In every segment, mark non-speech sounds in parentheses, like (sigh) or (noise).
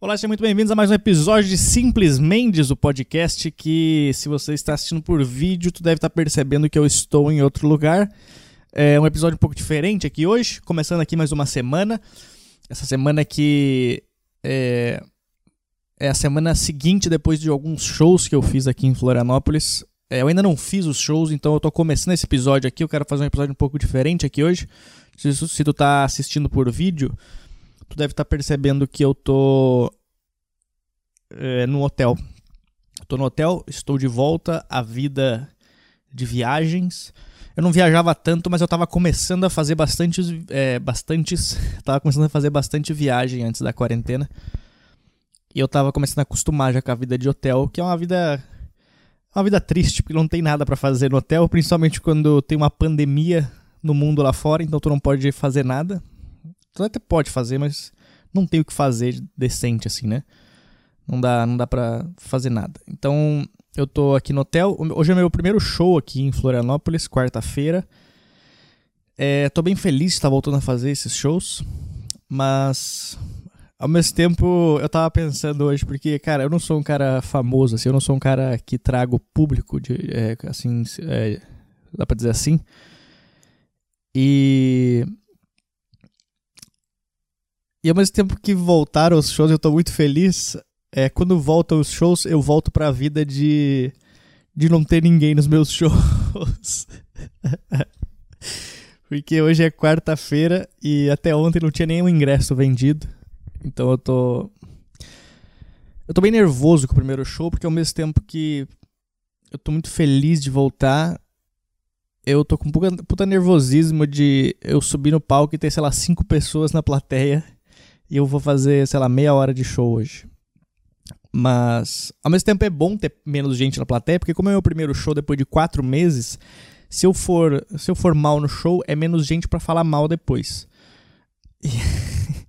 Olá, sejam muito bem-vindos a mais um episódio de Simples Mendes, o podcast que, se você está assistindo por vídeo, tu deve estar percebendo que eu estou em outro lugar. É um episódio um pouco diferente aqui hoje, começando aqui mais uma semana. Essa semana que é, é a semana seguinte depois de alguns shows que eu fiz aqui em Florianópolis. É, eu ainda não fiz os shows, então eu estou começando esse episódio aqui. Eu quero fazer um episódio um pouco diferente aqui hoje. Se, se tu está assistindo por vídeo, tu deve estar tá percebendo que eu tô é, no hotel. Tô no hotel, estou de volta à vida de viagens. Eu não viajava tanto, mas eu estava começando a fazer bastantes, é, bastantes, (laughs) tava começando a fazer bastante viagem antes da quarentena. E eu estava começando a acostumar já com a vida de hotel, que é uma vida uma vida triste, porque não tem nada para fazer no hotel, principalmente quando tem uma pandemia no mundo lá fora, então tu não pode fazer nada. Tu até pode fazer, mas não tem o que fazer decente assim, né? Não dá, não dá pra fazer nada. Então, eu tô aqui no hotel. Hoje é meu primeiro show aqui em Florianópolis, quarta-feira. É, tô bem feliz de estar voltando a fazer esses shows, mas ao mesmo tempo eu tava pensando hoje, porque, cara, eu não sou um cara famoso, assim, eu não sou um cara que trago público, de, é, assim, é, dá pra dizer assim. E e ao mesmo tempo que voltaram os shows, eu tô muito feliz. É, quando voltam os shows, eu volto pra vida de, de não ter ninguém nos meus (laughs) shows. Porque hoje é quarta-feira e até ontem não tinha nenhum ingresso vendido. Então eu tô. Eu tô bem nervoso com o primeiro show, porque ao mesmo tempo que eu tô muito feliz de voltar, eu tô com puta, puta nervosismo de eu subir no palco e ter, sei lá, cinco pessoas na plateia e eu vou fazer, sei lá, meia hora de show hoje. Mas, ao mesmo tempo, é bom ter menos gente na plateia, porque como é o meu primeiro show depois de quatro meses, se eu for, se eu for mal no show, é menos gente para falar mal depois. E... (laughs)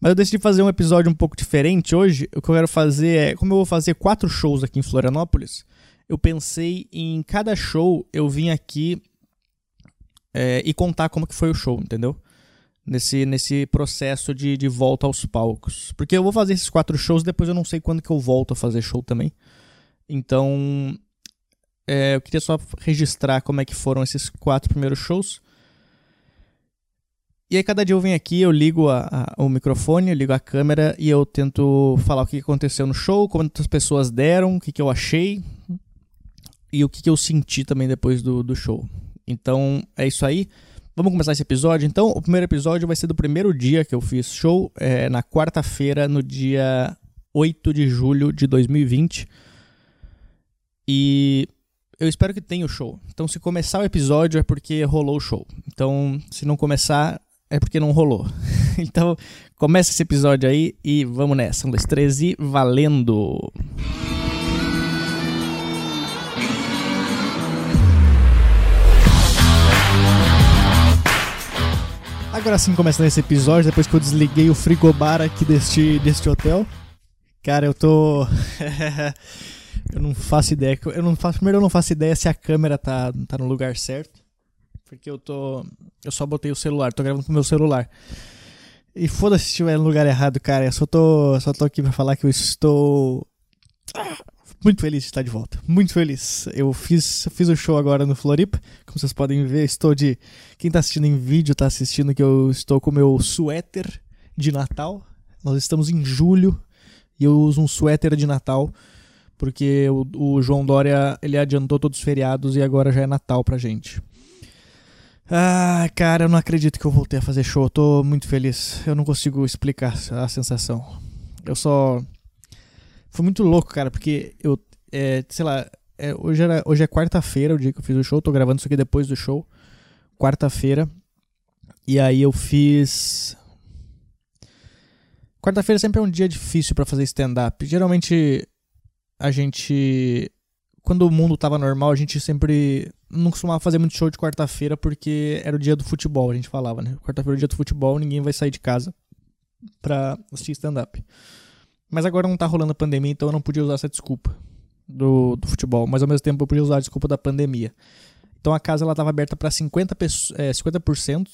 Mas eu decidi fazer um episódio um pouco diferente hoje. O que eu quero fazer é, como eu vou fazer quatro shows aqui em Florianópolis, eu pensei em cada show eu vim aqui é, e contar como que foi o show, entendeu? Nesse, nesse processo de, de volta aos palcos. Porque eu vou fazer esses quatro shows, depois eu não sei quando que eu volto a fazer show também. Então, é, eu queria só registrar como é que foram esses quatro primeiros shows. E aí cada dia eu venho aqui, eu ligo a, a, o microfone, eu ligo a câmera e eu tento falar o que aconteceu no show, quantas pessoas deram, o que, que eu achei e o que, que eu senti também depois do, do show. Então é isso aí. Vamos começar esse episódio? Então, o primeiro episódio vai ser do primeiro dia que eu fiz show, é, na quarta-feira, no dia 8 de julho de 2020. E eu espero que tenha o show. Então, se começar o episódio é porque rolou o show. Então, se não começar, é porque não rolou. (laughs) então, começa esse episódio aí e vamos nessa. Um, dois, três e valendo! Agora sim, começando esse episódio, depois que eu desliguei o frigobar aqui deste, deste hotel. Cara, eu tô. (laughs) eu não faço ideia. Eu não faço, primeiro, eu não faço ideia se a câmera tá, tá no lugar certo. Porque eu tô. Eu só botei o celular, tô gravando com o meu celular. E foda-se se estiver no lugar errado, cara. Eu só tô, só tô aqui pra falar que eu estou muito feliz de estar de volta. Muito feliz. Eu fiz, fiz o show agora no Floripa. Como vocês podem ver, estou de. Quem está assistindo em vídeo está assistindo que eu estou com o meu suéter de Natal. Nós estamos em julho e eu uso um suéter de Natal porque o, o João Dória ele adiantou todos os feriados e agora já é Natal pra gente. Ah, cara, eu não acredito que eu voltei a fazer show. Eu tô muito feliz. Eu não consigo explicar a sensação. Eu só foi muito louco, cara, porque eu, é, sei lá, é, hoje, era, hoje é quarta-feira, o dia que eu fiz o show, tô gravando isso aqui depois do show. Quarta-feira. E aí eu fiz. Quarta-feira sempre é um dia difícil para fazer stand-up. Geralmente a gente. Quando o mundo tava normal, a gente sempre não costumava fazer muito show de quarta-feira porque era o dia do futebol, a gente falava, né? Quarta-feira é o dia do futebol, ninguém vai sair de casa pra assistir stand-up. Mas agora não tá rolando a pandemia, então eu não podia usar essa desculpa do, do futebol. Mas ao mesmo tempo eu podia usar a desculpa da pandemia. Então a casa ela tava aberta para 50%, é, 50%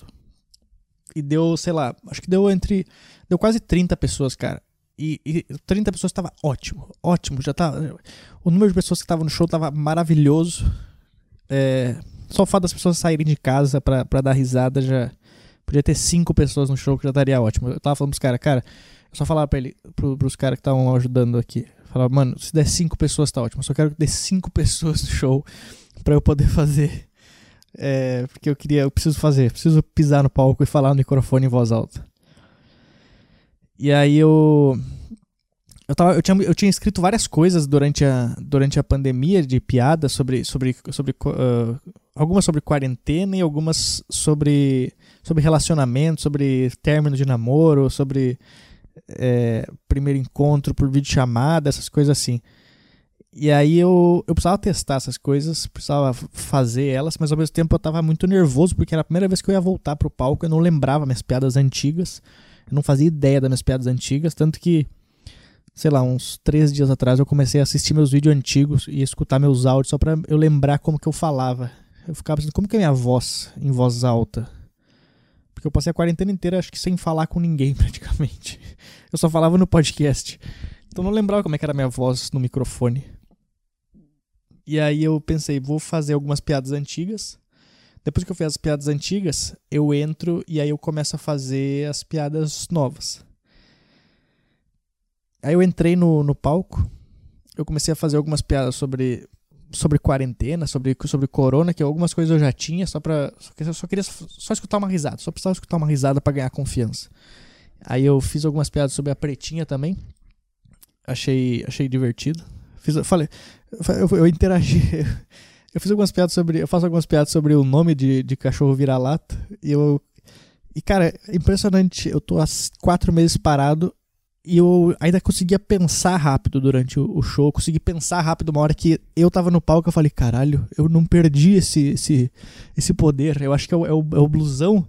E deu, sei lá, acho que deu entre. Deu quase 30 pessoas, cara. E, e 30 pessoas estava ótimo, ótimo. Já tá. O número de pessoas que estavam no show tava maravilhoso. É, só o fato das pessoas saírem de casa pra dar risada já. Podia ter cinco pessoas no show que já estaria ótimo. Eu tava falando pros caras, cara, eu só falava pra ele, pro, pros caras que estavam ajudando aqui. Falava, mano, se der cinco pessoas tá ótimo. Só quero que dê cinco (laughs) pessoas no show pra eu poder fazer. É, porque eu queria, eu preciso fazer, preciso pisar no palco e falar no microfone em voz alta. E aí eu eu, tava, eu, tinha, eu tinha escrito várias coisas durante a, durante a pandemia de piadas sobre, sobre, sobre uh, algumas sobre quarentena e algumas sobre, sobre relacionamento, sobre término de namoro, sobre é, primeiro encontro por videochamada, essas coisas assim. E aí eu, eu precisava testar essas coisas, precisava fazer elas, mas ao mesmo tempo eu tava muito nervoso, porque era a primeira vez que eu ia voltar pro palco, eu não lembrava minhas piadas antigas. Eu não fazia ideia das minhas piadas antigas, tanto que, sei lá, uns três dias atrás eu comecei a assistir meus vídeos antigos e escutar meus áudios só pra eu lembrar como que eu falava. Eu ficava pensando, como que é minha voz em voz alta? Porque eu passei a quarentena inteira, acho que sem falar com ninguém (laughs) praticamente. Eu só falava no podcast. Então não lembrava como é que era a minha voz no microfone. E aí eu pensei, vou fazer algumas piadas antigas depois que eu fiz as piadas antigas, eu entro e aí eu começo a fazer as piadas novas. Aí eu entrei no, no palco, eu comecei a fazer algumas piadas sobre, sobre quarentena, sobre, sobre corona, que algumas coisas eu já tinha, só pra. Só, só queria só escutar uma risada, só precisava escutar uma risada para ganhar confiança. Aí eu fiz algumas piadas sobre a pretinha também. Achei, achei divertido. Fiz, falei, eu, eu interagi. (laughs) Eu fiz algumas piadas sobre. Eu faço algumas piadas sobre o nome de, de cachorro vira-lata. E eu. E, cara, é impressionante. Eu tô há quatro meses parado e eu ainda conseguia pensar rápido durante o, show. Consegui pensar rápido uma hora que eu tava no palco. Eu falei, caralho, eu não perdi esse, esse, esse poder. Eu acho que é o, é o, é o blusão.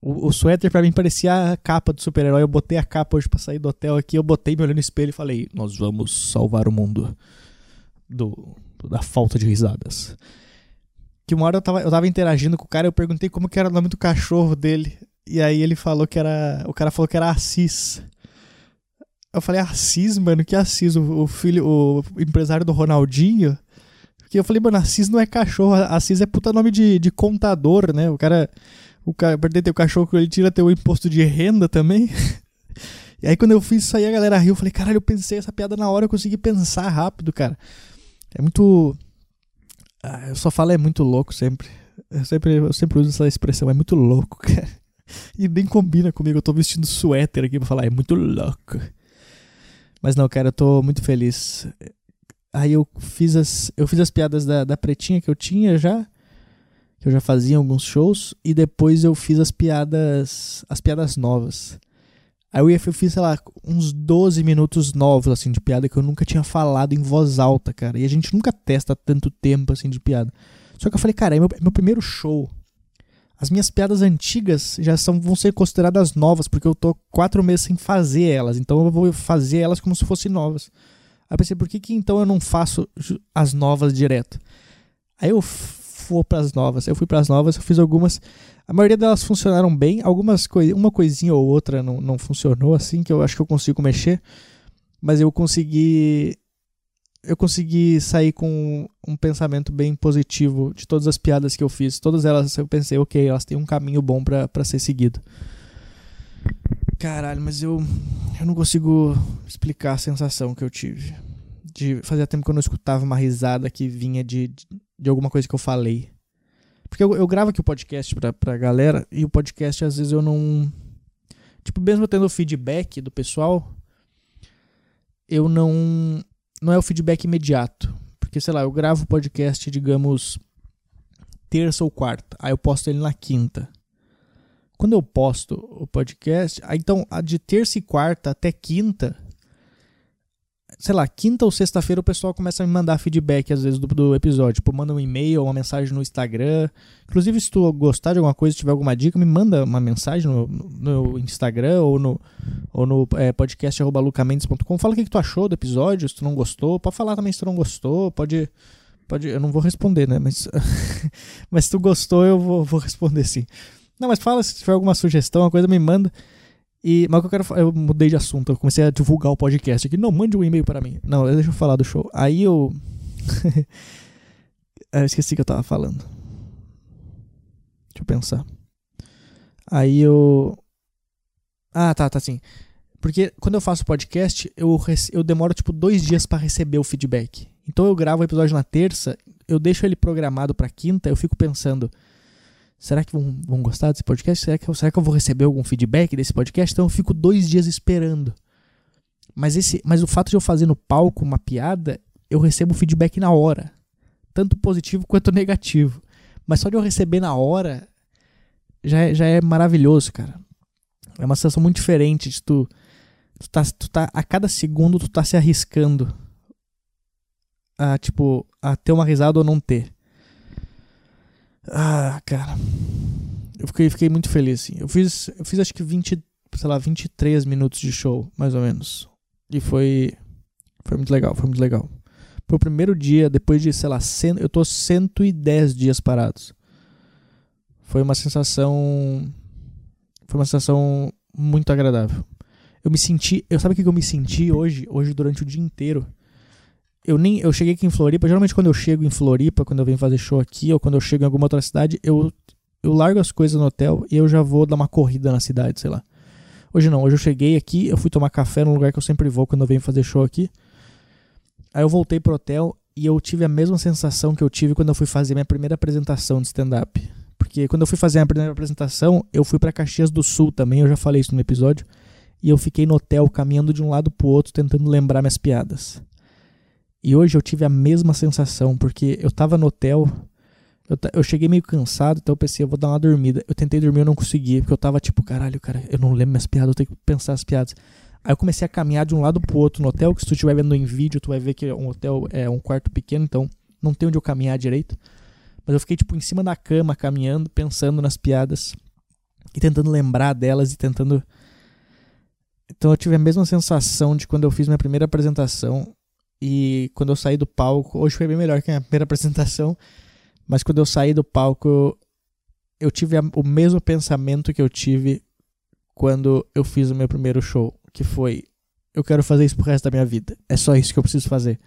O, o suéter pra mim parecia a capa do super-herói. Eu botei a capa hoje pra sair do hotel aqui. Eu botei, me olhando no espelho e falei: Nós vamos salvar o mundo do, da falta de risadas. Que uma hora eu tava, eu tava interagindo com o cara, eu perguntei como que era o nome do cachorro dele. E aí ele falou que era. O cara falou que era Assis. Eu falei, Assis, mano, que Assis? O, filho, o empresário do Ronaldinho? Porque eu falei, mano, Assis não é cachorro, Assis é puta nome de, de contador, né? O cara. O cara, perder teu cachorro ele tira teu imposto de renda também. (laughs) e aí quando eu fiz isso aí, a galera riu. Eu falei, caralho, eu pensei essa piada na hora, eu consegui pensar rápido, cara. É muito. Ah, eu só falo é muito louco sempre. Eu sempre, eu sempre uso essa expressão, é muito louco, (laughs) cara. E nem combina comigo, eu tô vestindo suéter aqui pra falar, é muito louco. Mas não, cara, eu tô muito feliz. Aí eu fiz as, eu fiz as piadas da, da pretinha que eu tinha já. Que eu já fazia alguns shows. E depois eu fiz as piadas. As piadas novas. Aí eu, eu fiz, sei lá, uns 12 minutos novos, assim, de piada que eu nunca tinha falado em voz alta, cara. E a gente nunca testa tanto tempo, assim, de piada. Só que eu falei, cara, é meu, é meu primeiro show. As minhas piadas antigas já são, vão ser consideradas novas, porque eu tô quatro meses sem fazer elas. Então eu vou fazer elas como se fossem novas. Aí pensei, por que, que então eu não faço as novas direto? Aí eu fui pras novas. Eu fui pras novas, eu fiz algumas. A maioria delas funcionaram bem, algumas coi uma coisinha ou outra não, não funcionou assim, que eu acho que eu consigo mexer, mas eu consegui eu consegui sair com um pensamento bem positivo de todas as piadas que eu fiz. Todas elas eu pensei, ok, elas têm um caminho bom para ser seguido. Caralho, mas eu, eu não consigo explicar a sensação que eu tive. De fazia tempo que eu não escutava uma risada que vinha de, de, de alguma coisa que eu falei. Porque eu, eu gravo aqui o podcast pra, pra galera e o podcast às vezes eu não. Tipo, mesmo tendo feedback do pessoal, eu não. Não é o feedback imediato. Porque, sei lá, eu gravo o podcast, digamos, terça ou quarta. Aí eu posto ele na quinta. Quando eu posto o podcast, aí então de terça e quarta até quinta sei lá, quinta ou sexta-feira o pessoal começa a me mandar feedback às vezes do, do episódio. Tipo, manda um e-mail, uma mensagem no Instagram. Inclusive, se tu gostar de alguma coisa, tiver alguma dica, me manda uma mensagem no, no Instagram ou no, ou no é, podcast.lucamendes.com. Fala o que, que tu achou do episódio, se tu não gostou. Pode falar também se tu não gostou. Pode. pode eu não vou responder, né? Mas, (laughs) mas se tu gostou, eu vou, vou responder sim. Não, mas fala se tiver alguma sugestão, uma coisa, me manda. E, mas o que eu quero falar, eu mudei de assunto, eu comecei a divulgar o podcast aqui. Não, mande um e-mail para mim. Não, deixa eu falar do show. Aí eu. eu (laughs) esqueci o que eu tava falando. Deixa eu pensar. Aí eu. Ah, tá, tá sim. Porque quando eu faço podcast, eu, eu demoro tipo dois dias para receber o feedback. Então eu gravo o episódio na terça, eu deixo ele programado para quinta, eu fico pensando, será que vão, vão gostar desse podcast? Será que, eu, será que eu vou receber algum feedback desse podcast? Então eu fico dois dias esperando. Mas, esse, mas o fato de eu fazer no palco uma piada, eu recebo feedback na hora. Tanto positivo quanto negativo. Mas só de eu receber na hora já é, já é maravilhoso, cara. É uma sensação muito diferente de tu, tu, tá, tu tá. A cada segundo tu tá se arriscando a, tipo, a ter uma risada ou não ter. Ah, cara. Eu fiquei, fiquei muito feliz, assim. Eu fiz, eu fiz acho que 20, sei lá, 23 minutos de show, mais ou menos. E foi. Foi muito legal, foi muito legal. Foi o primeiro dia, depois de, sei lá, cento, eu tô 110 dias parados. Foi uma sensação. Foi uma sensação muito agradável. Eu me senti. Eu sabe o que eu me senti hoje? Hoje durante o dia inteiro eu nem eu cheguei aqui em Floripa, geralmente quando eu chego em Floripa, quando eu venho fazer show aqui ou quando eu chego em alguma outra cidade, eu eu largo as coisas no hotel e eu já vou dar uma corrida na cidade, sei lá. Hoje não, hoje eu cheguei aqui, eu fui tomar café num lugar que eu sempre vou quando eu venho fazer show aqui. Aí eu voltei pro hotel e eu tive a mesma sensação que eu tive quando eu fui fazer minha primeira apresentação de stand-up. Porque quando eu fui fazer a primeira apresentação, eu fui para Caxias do Sul também, eu já falei isso no episódio. E eu fiquei no hotel caminhando de um lado pro outro tentando lembrar minhas piadas. E hoje eu tive a mesma sensação, porque eu tava no hotel, eu, eu cheguei meio cansado, então eu pensei, eu vou dar uma dormida. Eu tentei dormir, eu não consegui, porque eu tava tipo, caralho, cara, eu não lembro minhas piadas, eu tenho que pensar as piadas. Aí eu comecei a caminhar de um lado pro outro no hotel, que se tu estiver vendo em vídeo, tu vai ver que um hotel é um quarto pequeno, então não tem onde eu caminhar direito. Mas eu fiquei tipo em cima da cama, caminhando, pensando nas piadas e tentando lembrar delas e tentando então eu tive a mesma sensação de quando eu fiz minha primeira apresentação e quando eu saí do palco, hoje foi bem melhor que a primeira (laughs) apresentação, mas quando eu saí do palco, eu, tive o mesmo pensamento que eu tive quando eu fiz o meu primeiro show, que foi: eu quero fazer isso pro resto da minha vida. É só isso que eu preciso fazer.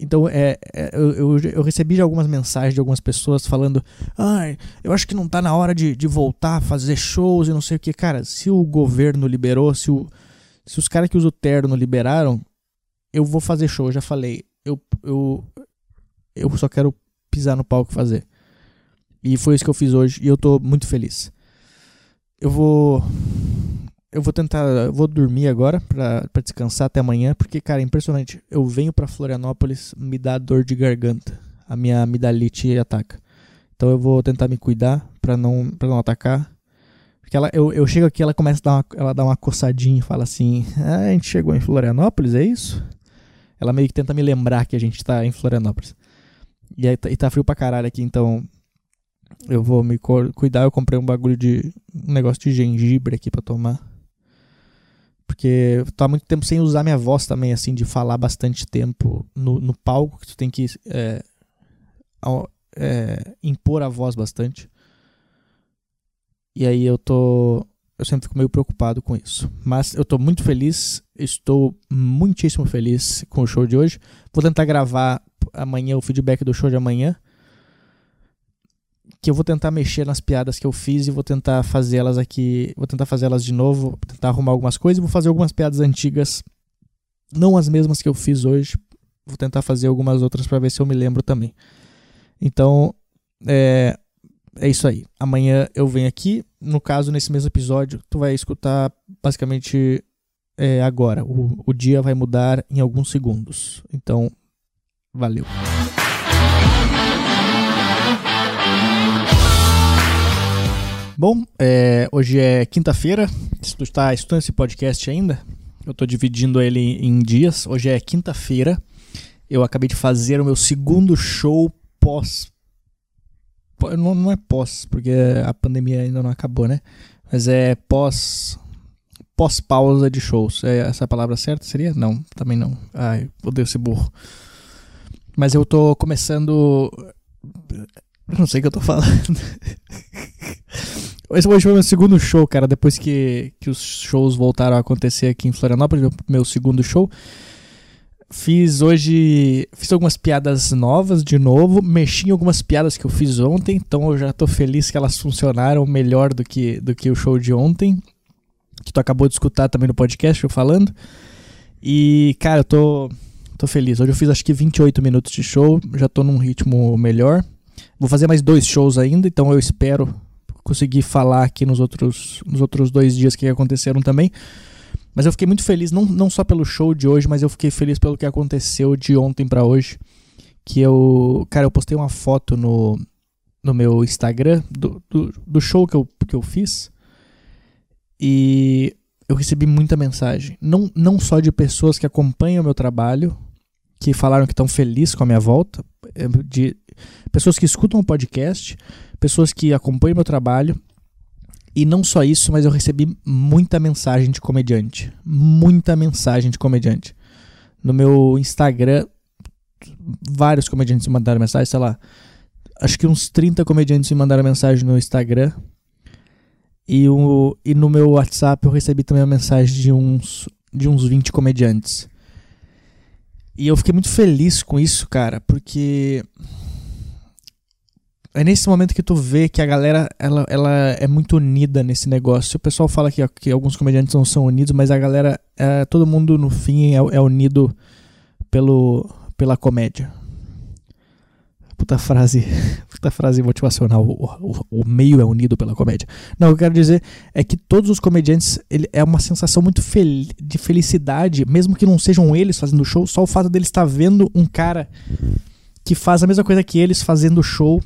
Então, é, é eu, eu, eu, recebi algumas mensagens de algumas pessoas falando: Ai, eu acho que não tá na hora de, de voltar a fazer shows e não sei o que. Cara, se o governo liberou, se, o, se os caras que usam terno liberaram, eu vou fazer show, eu já falei. Eu, eu, eu só quero pisar no palco e fazer. E foi isso que eu fiz hoje e eu tô muito feliz. Eu vou. Eu vou tentar. Eu vou dormir agora pra, pra descansar até amanhã, porque, cara, é impressionante. Eu venho pra Florianópolis, me dá dor de garganta. A minha amidalite ataca. Então eu vou tentar me cuidar pra não, pra não atacar. Porque ela, eu, eu chego aqui, ela começa a dar uma, ela dá uma coçadinha e fala assim: ah, a gente chegou em Florianópolis, é isso? Ela meio que tenta me lembrar que a gente tá em Florianópolis. E, aí, tá, e tá frio pra caralho aqui, então eu vou me cuidar. Eu comprei um bagulho de. um negócio de gengibre aqui pra tomar. Porque tô há muito tempo sem usar minha voz também, assim, de falar bastante tempo no, no palco, que tu tem que é, é, impor a voz bastante. E aí eu tô eu sempre fico meio preocupado com isso. Mas eu estou muito feliz, estou muitíssimo feliz com o show de hoje. Vou tentar gravar amanhã o feedback do show de amanhã. Que eu vou tentar mexer nas piadas que eu fiz e vou tentar fazê-las aqui. Vou tentar fazê-las de novo, tentar arrumar algumas coisas e vou fazer algumas piadas antigas. Não as mesmas que eu fiz hoje. Vou tentar fazer algumas outras para ver se eu me lembro também. Então, é, é isso aí. Amanhã eu venho aqui. No caso, nesse mesmo episódio, tu vai escutar basicamente é, agora. O, o dia vai mudar em alguns segundos. Então, valeu. Bom, é, hoje é quinta-feira. Se tu está estudando esse podcast ainda, eu estou dividindo ele em dias. Hoje é quinta-feira. Eu acabei de fazer o meu segundo show pós não, não é pós, porque a pandemia ainda não acabou, né? Mas é pós. Pós-pausa de shows. É essa a palavra certa? Seria? Não, também não. Ai, odeio ser burro. Mas eu tô começando. Não sei o que eu tô falando. Esse hoje foi meu segundo show, cara, depois que, que os shows voltaram a acontecer aqui em Florianópolis, meu segundo show. Fiz hoje. Fiz algumas piadas novas de novo. Mexi em algumas piadas que eu fiz ontem. Então eu já tô feliz que elas funcionaram melhor do que, do que o show de ontem. Que tu acabou de escutar também no podcast eu falando. E, cara, eu tô, tô feliz. Hoje eu fiz acho que 28 minutos de show. Já tô num ritmo melhor. Vou fazer mais dois shows ainda, então eu espero conseguir falar aqui nos outros, nos outros dois dias que aconteceram também. Mas eu fiquei muito feliz, não, não só pelo show de hoje, mas eu fiquei feliz pelo que aconteceu de ontem para hoje. Que eu. Cara, eu postei uma foto no, no meu Instagram do, do, do show que eu, que eu fiz. E eu recebi muita mensagem. Não, não só de pessoas que acompanham o meu trabalho, que falaram que estão felizes com a minha volta, é, de pessoas que escutam o podcast, pessoas que acompanham meu trabalho. E não só isso, mas eu recebi muita mensagem de comediante. Muita mensagem de comediante. No meu Instagram, vários comediantes me mandaram mensagem, sei lá. Acho que uns 30 comediantes me mandaram mensagem no Instagram. E, o, e no meu WhatsApp eu recebi também uma mensagem de uns, de uns 20 comediantes. E eu fiquei muito feliz com isso, cara, porque é nesse momento que tu vê que a galera ela, ela é muito unida nesse negócio. O pessoal fala que, que alguns comediantes não são unidos, mas a galera, é, todo mundo no fim é, é unido pelo, pela comédia. Puta frase, (laughs) puta frase motivacional. O, o, o, meio é unido pela comédia. Não, o que eu quero dizer é que todos os comediantes ele, é uma sensação muito fel de felicidade, mesmo que não sejam eles fazendo show, só o fato deles estar vendo um cara que faz a mesma coisa que eles fazendo show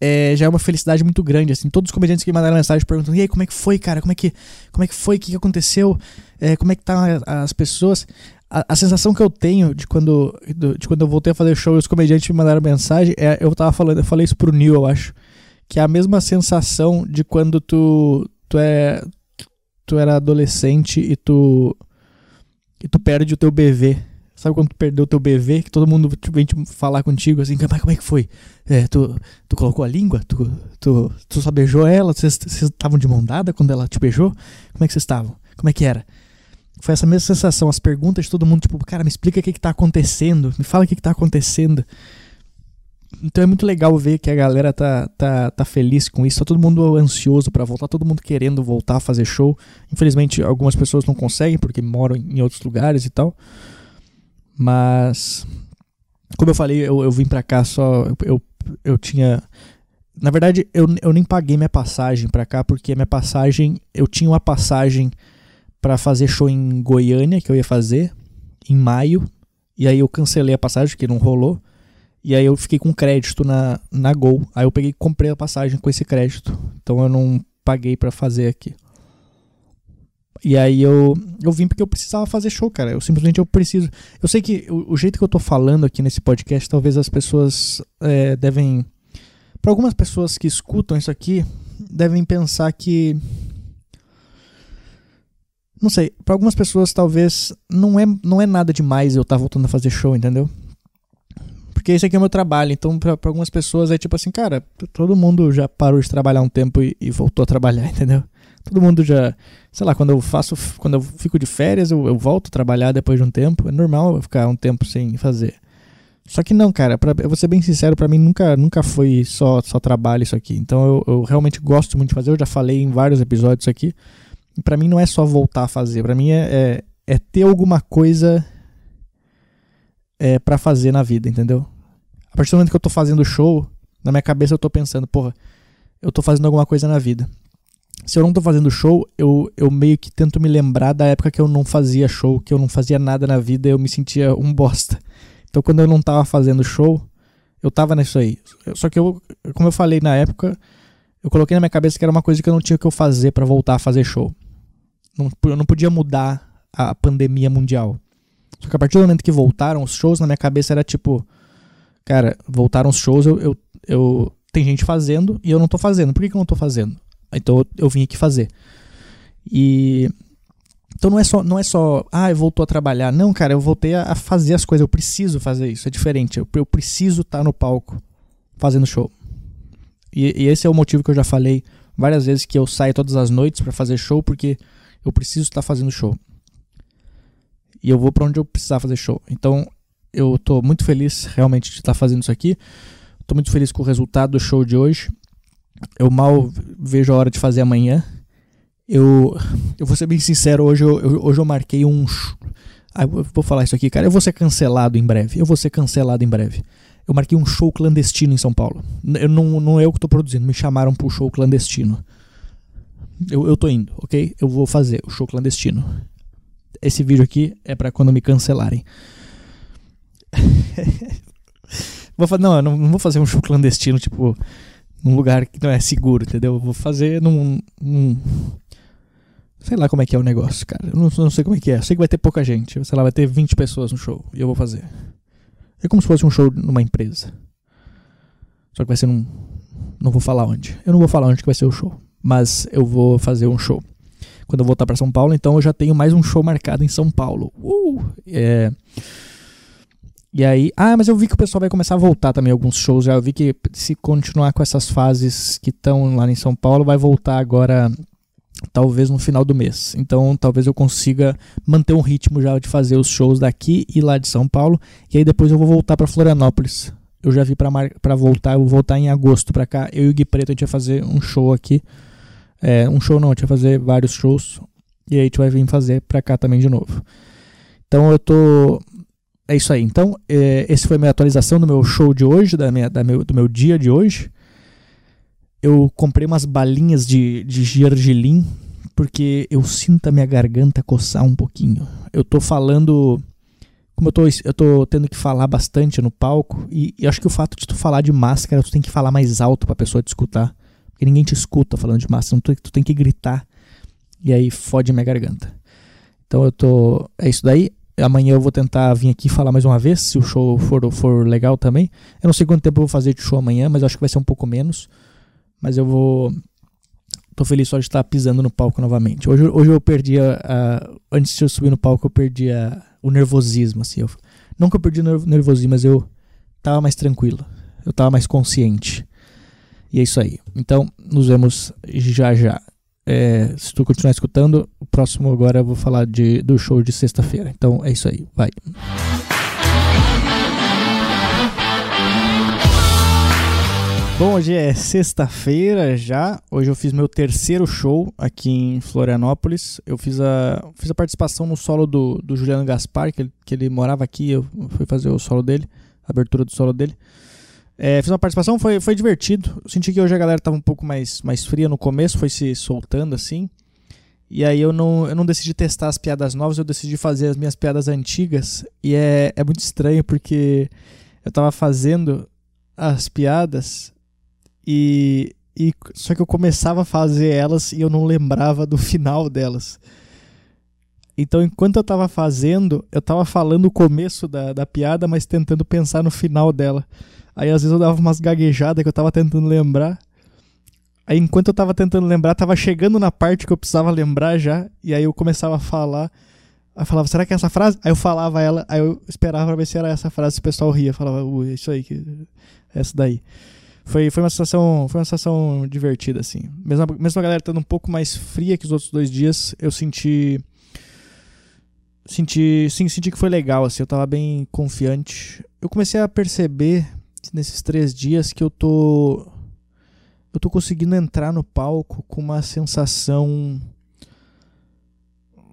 é, já é uma felicidade muito grande, assim. Todos os comediantes que mandaram mensagem perguntando, e aí, como é que foi, cara? Como é que, como é que foi? O que, que aconteceu? É, como é que tá as pessoas? A, a, sensação que eu tenho de quando, de quando eu voltei a fazer show e os comediantes me mandaram mensagem, é, eu tava falando, eu falei isso pro Neil, eu acho, que é a mesma sensação de quando tu, tu é tu era adolescente e tu e tu perde o teu bebê Sabe quando tu perdeu teu BV, que todo mundo vem te falar contigo assim, mas como é que foi? É, tu, tu colocou a língua? Tu, tu, tu só beijou ela? Vocês estavam de mão dada quando ela te beijou? Como é que vocês estavam? Como é que era? Foi essa mesma sensação, as perguntas de todo mundo, tipo, cara, me explica o que, que tá acontecendo, me fala o que, que tá acontecendo. Então é muito legal ver que a galera tá, tá, tá feliz com isso, tá todo mundo ansioso para voltar, todo mundo querendo voltar a fazer show. Infelizmente, algumas pessoas não conseguem porque moram em outros lugares e tal. Mas, como eu falei, eu, eu vim pra cá só. Eu, eu, tinha. Na verdade, eu, eu nem paguei minha passagem pra cá, porque minha passagem. Eu tinha uma passagem para fazer show em Goiânia, que eu ia fazer, em maio. E aí eu cancelei a passagem, que não rolou. E aí eu fiquei com crédito na, na Gol. Aí eu peguei comprei a passagem com esse crédito. Então eu não paguei para fazer aqui. E aí eu, eu vim porque eu precisava fazer show, cara. Eu simplesmente eu preciso. Eu sei que o, o jeito que eu tô falando aqui nesse podcast, talvez as pessoas é, devem. Para algumas pessoas que escutam isso aqui, devem pensar que. Não sei, para algumas pessoas talvez não é, não é nada demais eu estar tá voltando a fazer show, entendeu? Porque esse aqui é o meu trabalho, então para algumas pessoas é tipo assim, cara, todo mundo já parou de trabalhar um tempo e, e voltou a trabalhar, (laughs) entendeu? Todo mundo já, sei lá, quando eu faço, quando eu fico de férias, eu, eu volto a trabalhar depois de um tempo. É normal eu ficar um tempo sem fazer. Só que não, cara, pra, eu vou ser bem sincero, para mim nunca, nunca foi só, só trabalho isso aqui. Então eu, eu realmente gosto muito de fazer, eu já falei em vários episódios aqui. Pra mim não é só voltar a fazer, para mim é, é, é, ter alguma coisa é, para fazer na vida, entendeu? A partir do momento que eu tô fazendo show, na minha cabeça eu tô pensando, porra, eu tô fazendo alguma coisa na vida se eu não tô fazendo show, eu, eu meio que tento me lembrar da época que eu não fazia show, que eu não fazia nada na vida, eu me sentia um bosta. Então quando eu não tava fazendo show, eu tava nisso aí. Só que eu, como eu falei na época, eu coloquei na minha cabeça que era uma coisa que eu não tinha que eu fazer para voltar a fazer show. Não, eu não podia mudar a pandemia mundial. Só que a partir do momento que voltaram os shows, na minha cabeça era tipo, cara, voltaram os shows, eu, eu, eu tem gente fazendo e eu não tô fazendo. Por que, que eu não tô fazendo? Então eu vim aqui fazer. E então não é só, não é só, ah, eu voltou a trabalhar. Não, cara, eu voltei a, fazer as coisas. Eu preciso fazer isso. É diferente. Eu, eu preciso estar tá no palco fazendo show. E, e esse é o motivo que eu já falei várias vezes que eu saio todas as noites para fazer show porque eu preciso estar fazendo show. E eu vou para onde eu precisar fazer show. Então, eu tô muito feliz realmente de estar fazendo isso aqui. Tô muito feliz com o resultado do show de hoje. Eu mal vejo a hora de fazer amanhã. Eu, eu vou ser bem sincero, hoje eu, eu hoje eu marquei um. Ah, vou falar isso aqui, cara. Eu vou ser cancelado em breve. Eu vou ser cancelado em breve. Eu marquei um show clandestino em São Paulo. Eu não, não é eu que estou produzindo, me chamaram para o show clandestino. Eu, eu tô indo, ok? Eu vou fazer o show clandestino. Esse vídeo aqui é para quando me cancelarem. (laughs) vou não, eu não, não vou fazer um show clandestino, tipo, num lugar que não é seguro, entendeu? Eu vou fazer num, num. Sei lá como é que é o negócio, cara. Eu não, não sei como é que é. Eu sei que vai ter pouca gente. Sei lá, vai ter 20 pessoas no show. E eu vou fazer. É como se fosse um show numa empresa. Só que vai ser num. Não vou falar onde. Eu não vou falar onde que vai ser o show. Mas eu vou fazer um show. Quando eu voltar para São Paulo, então eu já tenho mais um show marcado em São Paulo. Uh! É. E aí, ah, mas eu vi que o pessoal vai começar a voltar também alguns shows. Já eu vi que se continuar com essas fases que estão lá em São Paulo, vai voltar agora talvez no final do mês. Então, talvez eu consiga manter um ritmo já de fazer os shows daqui e lá de São Paulo. E aí depois eu vou voltar para Florianópolis. Eu já vi para voltar, eu vou voltar em agosto para cá. Eu e o Gui Preto a gente vai fazer um show aqui. É, um show não, a gente vai fazer vários shows. E aí a gente vai vir fazer para cá também de novo. Então eu tô. É isso aí. Então, é, esse foi a minha atualização do meu show de hoje, da minha, da meu, do meu dia de hoje eu comprei umas balinhas de, de gergelim porque eu sinto a minha garganta coçar um pouquinho. Eu tô falando. Como eu tô, eu tô tendo que falar bastante no palco, e, e acho que o fato de tu falar de máscara, tu tem que falar mais alto pra pessoa te escutar. Porque ninguém te escuta falando de máscara, tu, tu tem que gritar. E aí fode minha garganta. Então eu tô. É isso daí. Amanhã eu vou tentar vir aqui falar mais uma vez, se o show for, for legal também. Eu não sei quanto tempo eu vou fazer de show amanhã, mas acho que vai ser um pouco menos. Mas eu vou. Tô feliz só de estar pisando no palco novamente. Hoje, hoje eu perdi a, a Antes de eu subir no palco, eu perdi a, o nervosismo, assim. Eu, que eu perdi o nervosismo, mas eu tava mais tranquilo. Eu tava mais consciente. E é isso aí. Então, nos vemos já já. É, se tu continuar escutando, o próximo agora eu vou falar de, do show de sexta-feira. Então é isso aí. Vai. Bom, hoje é sexta-feira já. Hoje eu fiz meu terceiro show aqui em Florianópolis. Eu fiz a, fiz a participação no solo do, do Juliano Gaspar, que ele, que ele morava aqui. Eu fui fazer o solo dele, a abertura do solo dele. É, fiz uma participação, foi, foi divertido. Eu senti que hoje a galera estava um pouco mais, mais fria no começo, foi se soltando assim. E aí eu não, eu não decidi testar as piadas novas, eu decidi fazer as minhas piadas antigas. E é, é muito estranho porque eu tava fazendo as piadas e, e só que eu começava a fazer elas e eu não lembrava do final delas. Então, enquanto eu tava fazendo, eu tava falando o começo da, da piada, mas tentando pensar no final dela. Aí às vezes eu dava umas gaguejadas que eu tava tentando lembrar. Aí enquanto eu tava tentando lembrar, tava chegando na parte que eu precisava lembrar já. E aí eu começava a falar. Aí eu falava, será que é essa frase? Aí eu falava ela, aí eu esperava pra ver se era essa frase, se o pessoal ria. Falava, uh, isso aí, que, é essa daí foi, foi uma sensação foi uma sensação divertida assim mesmo mesmo a galera estando um pouco mais fria que os outros dois dias eu senti senti sim senti que foi legal assim eu tava bem confiante eu comecei a perceber nesses três dias que eu tô eu tô conseguindo entrar no palco com uma sensação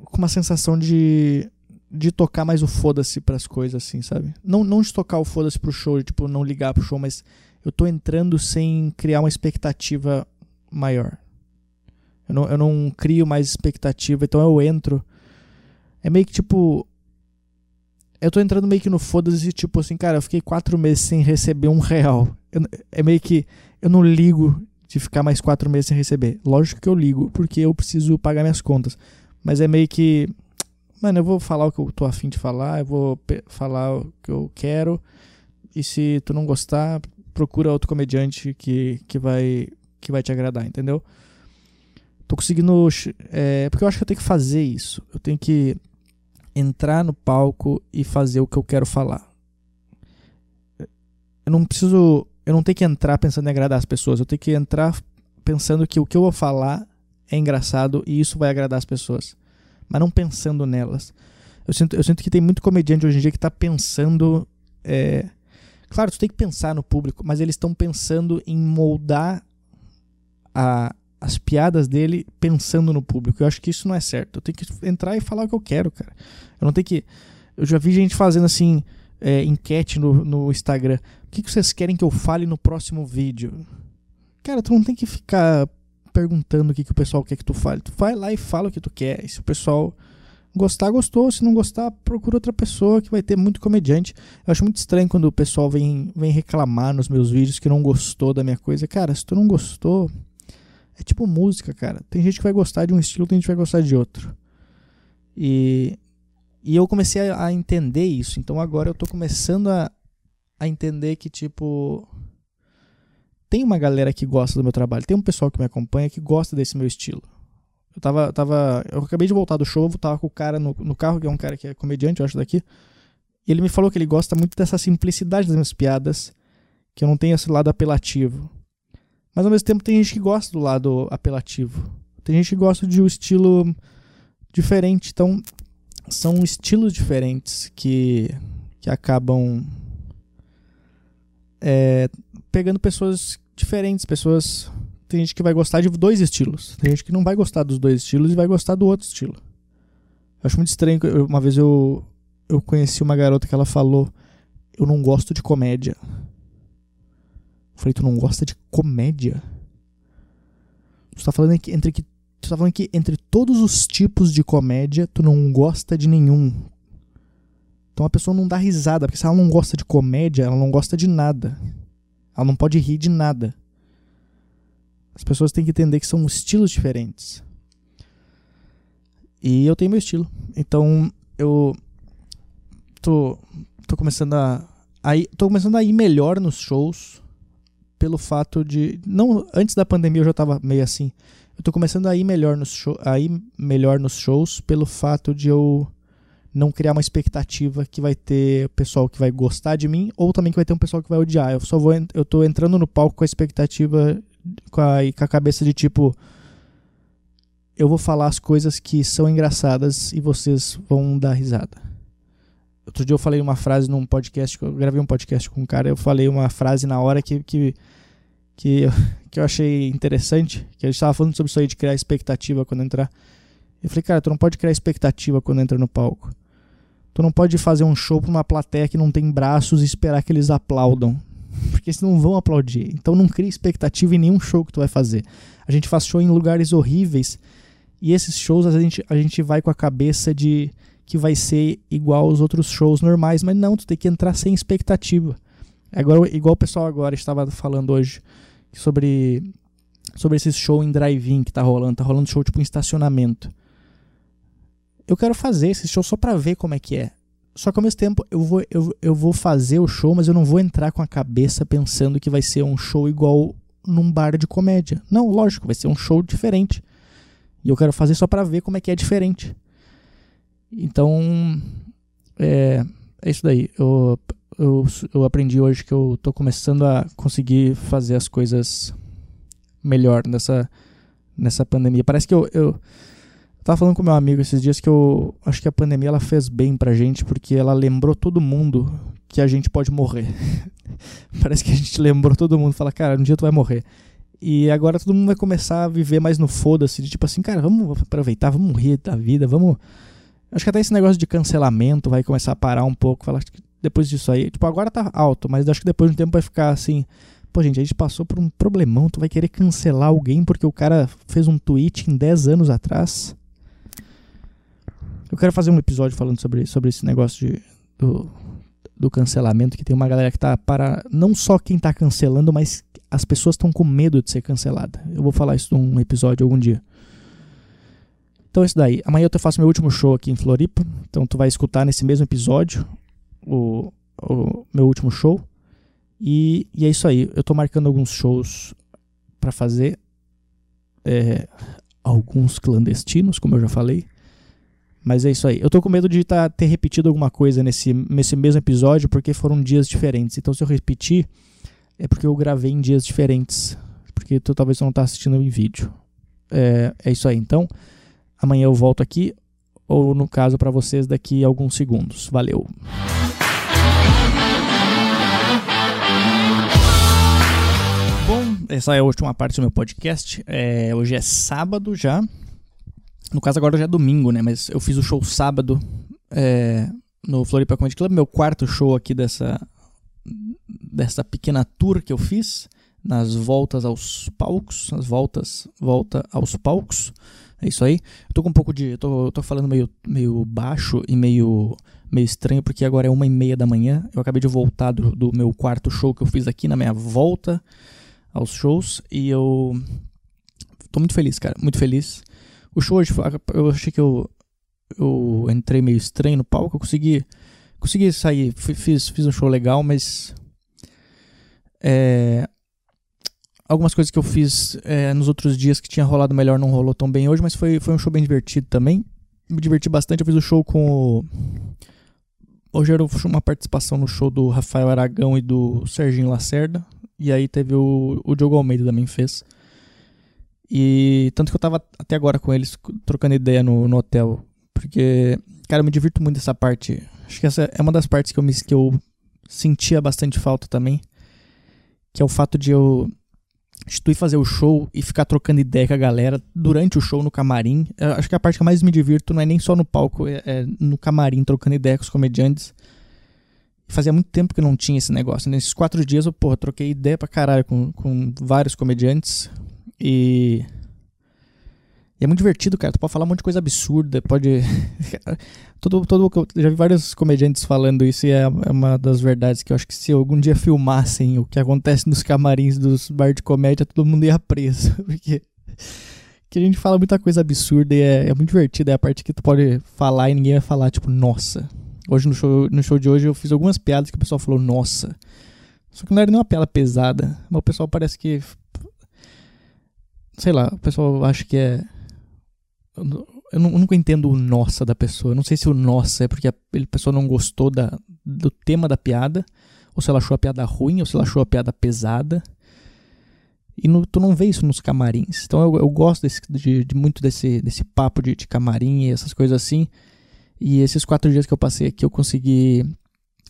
com uma sensação de de tocar mais o foda-se pras coisas assim sabe não não de tocar o foda-se pro show tipo não ligar pro show mas eu tô entrando sem criar uma expectativa maior. Eu não, eu não crio mais expectativa, então eu entro. É meio que tipo. Eu tô entrando meio que no foda-se, tipo assim, cara, eu fiquei quatro meses sem receber um real. Eu, é meio que. Eu não ligo de ficar mais quatro meses sem receber. Lógico que eu ligo, porque eu preciso pagar minhas contas. Mas é meio que. Mano, eu vou falar o que eu tô afim de falar, eu vou falar o que eu quero. E se tu não gostar, procura outro comediante que, que, vai, que vai te agradar, entendeu? Tô conseguindo. É, porque eu acho que eu tenho que fazer isso. Eu tenho que entrar no palco e fazer o que eu quero falar. Eu não preciso. eu não tenho que entrar pensando em agradar as pessoas, eu tenho que entrar pensando que o que eu vou falar é engraçado e isso vai agradar as pessoas, mas não pensando nelas. Eu sinto, eu sinto que tem muito comediante hoje em dia que está pensando. É... Claro, tu tem que pensar no público, mas eles estão pensando em moldar a, as piadas dele pensando no público. Eu acho que isso não é certo. Eu tenho que entrar e falar o que eu quero, cara. Eu não tenho que. Eu já vi gente fazendo assim, é, enquete no, no Instagram. O que, vocês querem que eu fale no próximo vídeo? Cara, tu não tem que ficar perguntando o que, que o pessoal quer que tu fale. Tu vai lá e fala o que tu quer. E se o pessoal gostar, gostou. Se não gostar, procura outra pessoa que vai ter muito comediante. Eu acho muito estranho quando o pessoal vem, vem reclamar nos meus vídeos que não gostou da minha coisa. Cara, se tu não gostou, é tipo música, cara. Tem gente que vai gostar de um estilo, tem gente que vai gostar de outro. E, e eu comecei a, a entender isso. Então agora eu tô começando a, a entender que, tipo. Tem uma galera que gosta do meu trabalho, tem um pessoal que me acompanha que gosta desse meu estilo. Eu tava. tava eu acabei de voltar do show, tava com o cara no, no carro, que é um cara que é comediante, eu acho, daqui. E ele me falou que ele gosta muito dessa simplicidade das minhas piadas, que eu não tenho esse lado apelativo. Mas ao mesmo tempo tem gente que gosta do lado apelativo. Tem gente que gosta de um estilo diferente. Então, são estilos diferentes que, que acabam é, pegando pessoas diferentes. Pessoas. Tem gente que vai gostar de dois estilos. Tem gente que não vai gostar dos dois estilos e vai gostar do outro estilo. Eu acho muito estranho. Uma vez eu, eu conheci uma garota que ela falou: Eu não gosto de comédia. Falei, tu não gosta de comédia? Tu tá falando que entre que tu tá falando que entre todos os tipos de comédia, tu não gosta de nenhum. Então a pessoa não dá risada, porque se ela não gosta de comédia, ela não gosta de nada. Ela não pode rir de nada. As pessoas têm que entender que são estilos diferentes. E eu tenho meu estilo. Então eu tô, tô começando a, a ir, tô começando a ir melhor nos shows pelo fato de. Não, antes da pandemia eu já estava meio assim. Eu tô começando a ir melhor nos, show, a melhor nos shows pelo fato de eu não criar uma expectativa que vai ter pessoal que vai gostar de mim ou também que vai ter um pessoal que vai odiar. Eu só vou eu tô entrando no palco com a expectativa com a, com a cabeça de tipo eu vou falar as coisas que são engraçadas e vocês vão dar risada. Outro dia eu falei uma frase num podcast, eu gravei um podcast com um cara, eu falei uma frase na hora que, que, que, eu, (laughs) que eu achei interessante, que a gente estava falando sobre isso aí de criar expectativa quando entrar. Eu falei, cara, tu não pode criar expectativa quando entra no palco. Tu não pode fazer um show pra uma plateia que não tem braços e esperar que eles aplaudam. (laughs) Porque eles não vão aplaudir. Então não cria expectativa em nenhum show que tu vai fazer. A gente faz show em lugares horríveis. E esses shows a gente, a gente vai com a cabeça de que vai ser igual aos outros shows normais, mas não, tu tem que entrar sem expectativa. Agora, igual o pessoal agora estava falando hoje sobre sobre esse show em drive-in que tá rolando, tá rolando show tipo em estacionamento. Eu quero fazer esse show só pra ver como é que é. Só que ao mesmo tempo eu vou, eu, eu vou fazer o show, mas eu não vou entrar com a cabeça pensando que vai ser um show igual num bar de comédia. Não, lógico, vai ser um show diferente. E eu quero fazer só pra ver como é que é diferente. Então, é, é isso daí. Eu, eu, eu aprendi hoje que eu tô começando a conseguir fazer as coisas melhor nessa, nessa pandemia. Parece que eu, eu tava falando com meu amigo esses dias que eu acho que a pandemia ela fez bem pra gente porque ela lembrou todo mundo que a gente pode morrer. (laughs) Parece que a gente lembrou todo mundo, fala, cara, um dia tu vai morrer. E agora todo mundo vai começar a viver mais no foda-se, de tipo assim, cara, vamos aproveitar, vamos morrer da vida, vamos Acho que até esse negócio de cancelamento vai começar a parar um pouco. Falar que depois disso aí. Tipo, agora tá alto, mas acho que depois de um tempo vai ficar assim. Pô, gente, a gente passou por um problemão. Tu vai querer cancelar alguém porque o cara fez um tweet em 10 anos atrás. Eu quero fazer um episódio falando sobre, sobre esse negócio de, do, do cancelamento. Que tem uma galera que tá para. Não só quem tá cancelando, mas as pessoas estão com medo de ser cancelada. Eu vou falar isso num episódio algum dia. Então é isso daí. Amanhã eu faço meu último show aqui em Floripa. Então tu vai escutar nesse mesmo episódio o, o meu último show. E, e, é isso aí. Eu tô marcando alguns shows para fazer. É, alguns clandestinos, como eu já falei. Mas é isso aí. Eu tô com medo de tá, ter repetido alguma coisa nesse, nesse mesmo episódio, porque foram dias diferentes. Então, se eu repetir, é porque eu gravei em dias diferentes. Porque tu talvez não tá assistindo em vídeo. É, é isso aí. Então, amanhã eu volto aqui, ou no caso para vocês daqui a alguns segundos. Valeu! Bom, essa é a última parte do meu podcast. É, hoje é sábado já. No caso, agora já é domingo, né? Mas eu fiz o show sábado é, no Floripa Comedy Club, meu quarto show aqui dessa, dessa pequena tour que eu fiz nas voltas aos palcos, as voltas, volta aos palcos. É isso aí. Eu tô com um pouco de. tô, tô falando meio, meio baixo e meio, meio estranho, porque agora é uma e meia da manhã. Eu acabei de voltar do, do meu quarto show que eu fiz aqui na minha volta aos shows. E eu tô muito feliz, cara. Muito feliz. O show hoje, eu achei que eu, eu entrei meio estranho no palco. Eu consegui, consegui sair, fiz, fiz um show legal, mas. É, algumas coisas que eu fiz é, nos outros dias que tinha rolado melhor não rolou tão bem hoje, mas foi, foi um show bem divertido também. Me diverti bastante. Eu fiz o show com o. Hoje era uma participação no show do Rafael Aragão e do Serginho Lacerda. E aí teve o, o Diogo Almeida também fez. E tanto que eu tava até agora com eles trocando ideia no, no hotel. Porque, cara, eu me divirto muito dessa parte. Acho que essa é uma das partes que eu, me, que eu sentia bastante falta também. Que é o fato de eu tu ir fazer o show e ficar trocando ideia com a galera durante o show no camarim. Eu acho que a parte que mais me divirto não é nem só no palco, é, é no camarim, trocando ideia com os comediantes. Fazia muito tempo que não tinha esse negócio. Nesses quatro dias eu, porra, troquei ideia pra caralho com, com vários comediantes. E e é muito divertido, cara. Tu pode falar um monte de coisa absurda, pode. (laughs) todo, todo, já vi vários comediantes falando isso e é, é uma das verdades que eu acho que se algum dia filmassem o que acontece nos camarins dos bar de comédia, todo mundo ia preso. (laughs) Porque que a gente fala muita coisa absurda e é, é muito divertido. É a parte que tu pode falar e ninguém vai falar, tipo, nossa. Hoje no show, no show de hoje eu fiz algumas piadas que o pessoal falou, nossa. Só que não era nenhuma piada pesada. Mas o pessoal parece que. Sei lá, o pessoal acha que é eu, nunca entendo o nossa da pessoa. Eu não sei se o nossa é porque a, pessoa não gostou da, do tema da piada, ou se ela achou a piada ruim, ou se ela achou a piada pesada. E no, tu não vê isso nos camarins. Então eu, eu gosto desse, de, de, muito desse, desse papo de, de camarim e essas coisas assim. E esses quatro dias que eu passei aqui, eu consegui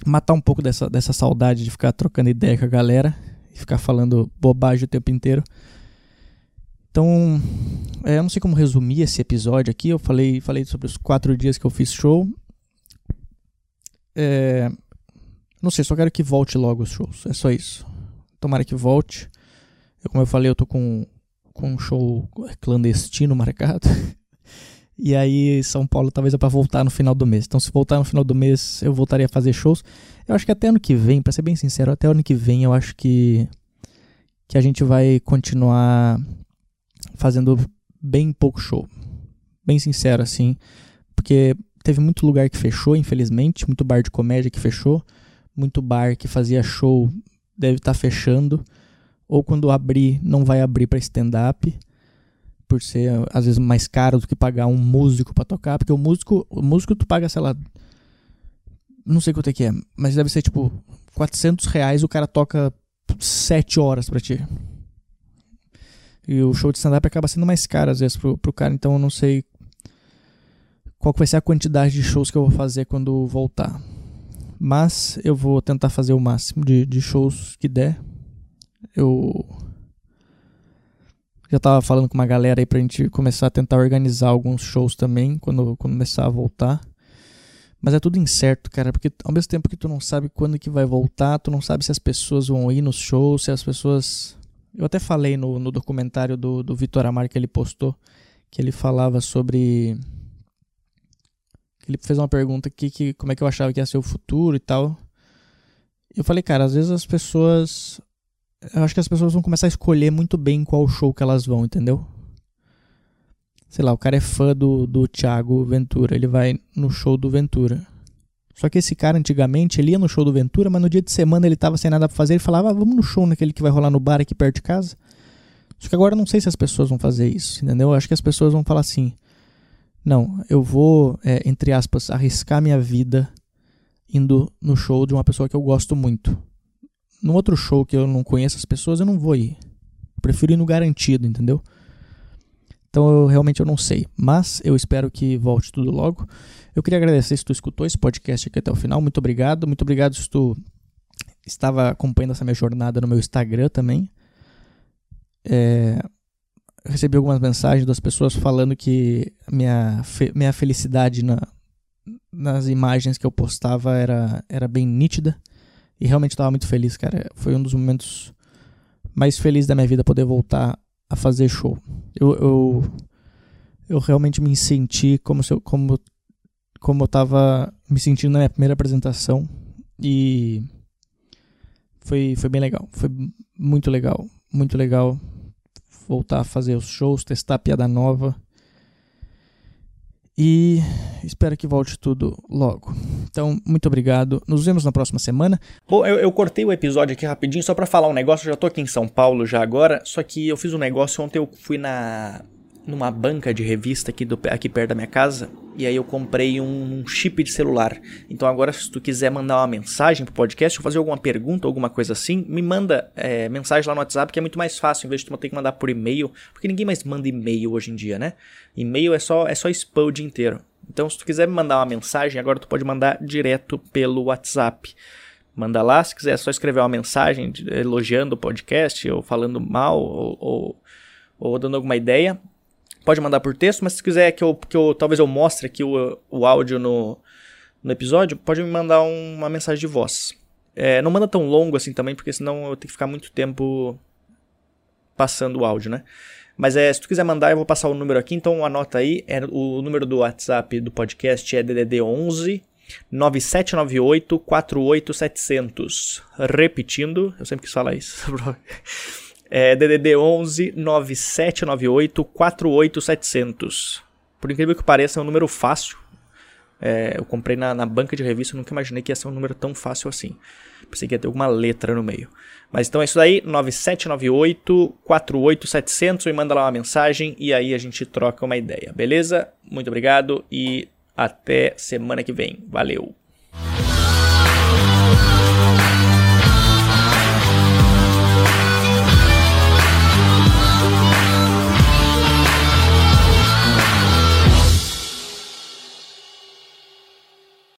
matar um pouco dessa, dessa saudade de ficar trocando ideia com a galera e ficar falando bobagem o tempo inteiro. Então, é, eu não sei como resumir esse episódio aqui. Eu falei, falei sobre os quatro dias que eu fiz show. É, não sei, só quero que volte logo os shows. É só isso. Tomara que volte. Eu, como eu falei, eu tô com, com um show clandestino marcado. (laughs) e aí, São Paulo talvez é pra voltar no final do mês. Então, se voltar no final do mês, eu voltaria a fazer shows. Eu acho que até ano que vem, para ser bem sincero, até ano que vem eu acho que, que a gente vai continuar fazendo bem pouco show. Bem sincero, assim. Porque teve muito lugar que fechou, infelizmente. Muito bar de comédia que fechou. Muito bar que fazia show deve estar tá fechando. Ou quando abrir, não vai abrir para stand-up. Por ser, às vezes, mais caro do que pagar um músico para tocar. Porque o músico, o músico tu paga, sei lá. Não sei quanto é que é. Mas deve ser tipo 400 reais. O cara toca 7 horas pra ti. E o show de stand-up acaba sendo mais caro às vezes pro, pro cara, então eu não sei qual vai ser a quantidade de shows que eu vou fazer quando voltar. Mas eu vou tentar fazer o máximo de, de shows que der. Eu já tava falando com uma galera aí pra gente começar a tentar organizar alguns shows também quando, quando começar a voltar. Mas é tudo incerto, cara, porque ao mesmo tempo que tu não sabe quando que vai voltar, tu não sabe se as pessoas vão ir nos shows, se as pessoas eu até falei no, no documentário do, do Vitor Amar que ele postou, que ele falava sobre. Ele fez uma pergunta que, que como é que eu achava que ia ser o futuro e tal. Eu falei, cara, às vezes as pessoas. Eu acho que as pessoas vão começar a escolher muito bem qual show que elas vão, entendeu? Sei lá, o cara é fã do, do Thiago Ventura, ele vai no show do Ventura. Só que esse cara, antigamente, ele ia no show do Ventura, mas no dia de semana ele tava sem nada pra fazer. Ele falava, ah, vamos no show naquele que vai rolar no bar aqui perto de casa. Só que agora eu não sei se as pessoas vão fazer isso, entendeu? Eu acho que as pessoas vão falar assim: não, eu vou, é, entre aspas, arriscar minha vida indo no show de uma pessoa que eu gosto muito. num outro show que eu não conheço as pessoas, eu não vou ir. Eu prefiro ir no garantido, entendeu? Então eu realmente eu não sei, mas eu espero que volte tudo logo. Eu queria agradecer se tu escutou esse podcast aqui até o final. Muito obrigado. Muito obrigado se tu estava acompanhando essa minha jornada no meu Instagram também. É, recebi algumas mensagens das pessoas falando que minha, fe minha felicidade na, nas imagens que eu postava era, era bem nítida. E realmente estava muito feliz, cara. Foi um dos momentos mais felizes da minha vida poder voltar a fazer show. Eu, eu, eu realmente me senti como, se eu, como, como eu estava me sentindo na minha primeira apresentação. E foi, foi bem legal. Foi muito legal. Muito legal voltar a fazer os shows, testar piada nova. E espero que volte tudo logo. Então, muito obrigado. Nos vemos na próxima semana. Bom, eu, eu cortei o episódio aqui rapidinho só para falar um negócio. Eu já tô aqui em São Paulo já agora. Só que eu fiz um negócio ontem. Eu fui na numa banca de revista aqui, do, aqui perto da minha casa. E aí eu comprei um chip de celular. Então agora, se tu quiser mandar uma mensagem pro podcast ou fazer alguma pergunta, alguma coisa assim, me manda é, mensagem lá no WhatsApp, que é muito mais fácil, em vez de tu ter que mandar por e-mail. Porque ninguém mais manda e-mail hoje em dia, né? E-mail é só, é só spam o dia inteiro. Então, se tu quiser me mandar uma mensagem, agora tu pode mandar direto pelo WhatsApp. Manda lá, se quiser é só escrever uma mensagem elogiando o podcast, ou falando mal, ou, ou, ou dando alguma ideia pode mandar por texto, mas se quiser que eu, que eu talvez eu mostre aqui o, o áudio no, no episódio, pode me mandar um, uma mensagem de voz. É, não manda tão longo assim também, porque senão eu tenho que ficar muito tempo passando o áudio, né? Mas é, se tu quiser mandar, eu vou passar o número aqui, então anota aí. É, o número do WhatsApp do podcast é DDD 11 9798 48700. Repetindo, eu sempre quis falar isso. (laughs) É DDD 11 9798 48700. Por incrível que pareça, é um número fácil. É, eu comprei na, na, banca de revista, nunca imaginei que ia ser um número tão fácil assim. Pensei que ia ter alguma letra no meio. Mas então é isso aí, 9798 48700, me manda lá uma mensagem e aí a gente troca uma ideia, beleza? Muito obrigado e até semana que vem. Valeu!